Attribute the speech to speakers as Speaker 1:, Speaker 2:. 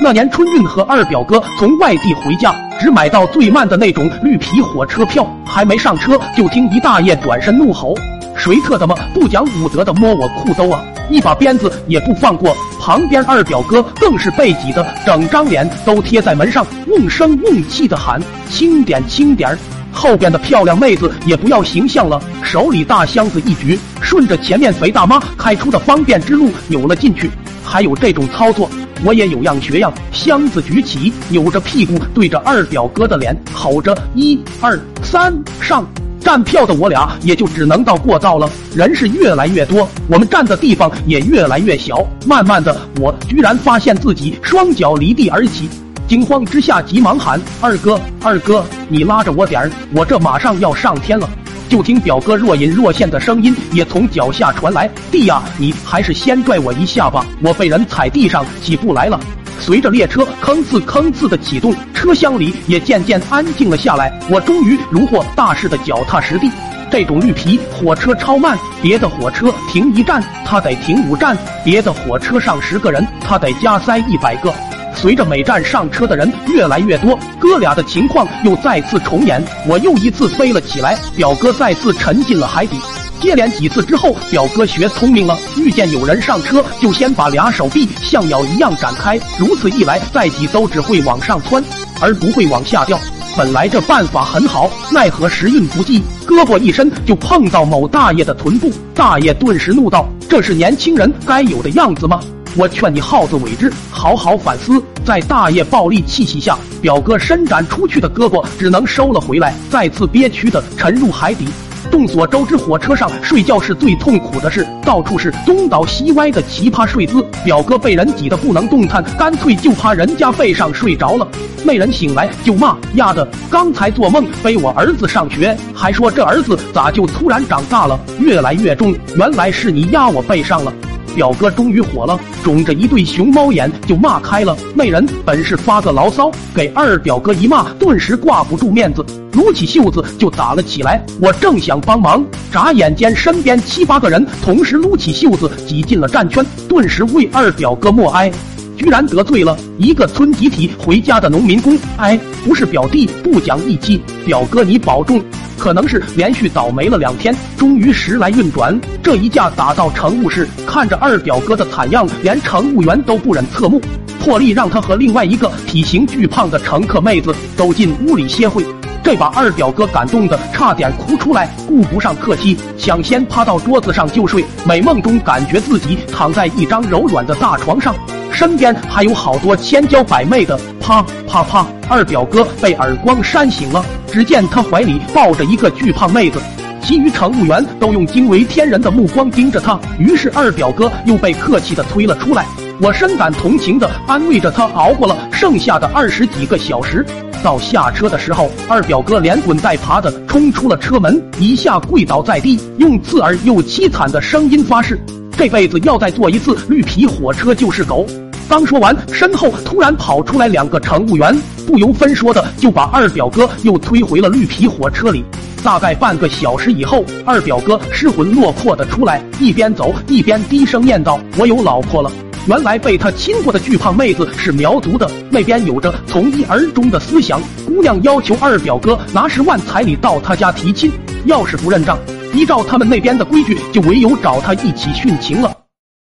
Speaker 1: 那年春运和二表哥从外地回家，只买到最慢的那种绿皮火车票，还没上车就听一大爷转身怒吼：“谁特他妈不讲武德的摸我裤兜啊！”一把鞭子也不放过。旁边二表哥更是被挤得整张脸都贴在门上，瓮声瓮气的喊：“轻点，轻点！”后边的漂亮妹子也不要形象了，手里大箱子一举，顺着前面肥大妈开出的方便之路扭了进去。还有这种操作。我也有样学样，箱子举起，扭着屁股对着二表哥的脸吼着：“一、二、三，上！”站票的我俩也就只能到过道了。人是越来越多，我们站的地方也越来越小。慢慢的，我居然发现自己双脚离地而起，惊慌之下急忙喊：“二哥，二哥，你拉着我点儿，我这马上要上天了。”就听表哥若隐若现的声音也从脚下传来：“弟呀，你还是先拽我一下吧，我被人踩地上起不来了。”随着列车吭哧吭哧的启动，车厢里也渐渐安静了下来。我终于如获大事的脚踏实地。这种绿皮火车超慢，别的火车停一站，它得停五站；别的火车上十个人，它得加塞一百个。随着每站上车的人越来越多，哥俩的情况又再次重演。我又一次飞了起来，表哥再次沉进了海底。接连几次之后，表哥学聪明了，遇见有人上车，就先把俩手臂像鸟一样展开。如此一来，再挤都只会往上窜，而不会往下掉。本来这办法很好，奈何时运不济，胳膊一伸就碰到某大爷的臀部。大爷顿时怒道：“这是年轻人该有的样子吗？”我劝你耗子尾汁，好好反思。在大爷暴力气息下，表哥伸展出去的胳膊只能收了回来，再次憋屈的沉入海底。众所周知，火车上睡觉是最痛苦的事，到处是东倒西歪的奇葩睡姿。表哥被人挤得不能动弹，干脆就趴人家背上睡着了。那人醒来就骂：“丫的，刚才做梦背我儿子上学，还说这儿子咋就突然长大了，越来越重，原来是你压我背上了。”表哥终于火了，肿着一对熊猫眼就骂开了。那人本是发个牢骚，给二表哥一骂，顿时挂不住面子，撸起袖子就打了起来。我正想帮忙，眨眼间身边七八个人同时撸起袖子挤进了战圈，顿时为二表哥默哀。居然得罪了一个村集体回家的农民工，哎，不是表弟不讲义气，表哥你保重。可能是连续倒霉了两天，终于时来运转，这一架打到乘务室，看着二表哥的惨样，连乘务员都不忍侧目，破例让他和另外一个体型巨胖的乘客妹子走进屋里歇会。这把二表哥感动的差点哭出来，顾不上客气，抢先趴到桌子上就睡。美梦中感觉自己躺在一张柔软的大床上，身边还有好多千娇百媚的。啪啪啪！二表哥被耳光扇醒了，只见他怀里抱着一个巨胖妹子，其余乘务员都用惊为天人的目光盯着他。于是二表哥又被客气的推了出来。我深感同情的安慰着他，熬过了剩下的二十几个小时。到下车的时候，二表哥连滚带爬的冲出了车门，一下跪倒在地，用刺耳又凄惨的声音发誓，这辈子要再坐一次绿皮火车就是狗。刚说完，身后突然跑出来两个乘务员，不由分说的就把二表哥又推回了绿皮火车里。大概半个小时以后，二表哥失魂落魄的出来，一边走一边低声念道：“我有老婆了。”原来被他亲过的巨胖妹子是苗族的，那边有着从一而终的思想。姑娘要求二表哥拿十万彩礼到他家提亲，要是不认账，依照他们那边的规矩，就唯有找他一起殉情了。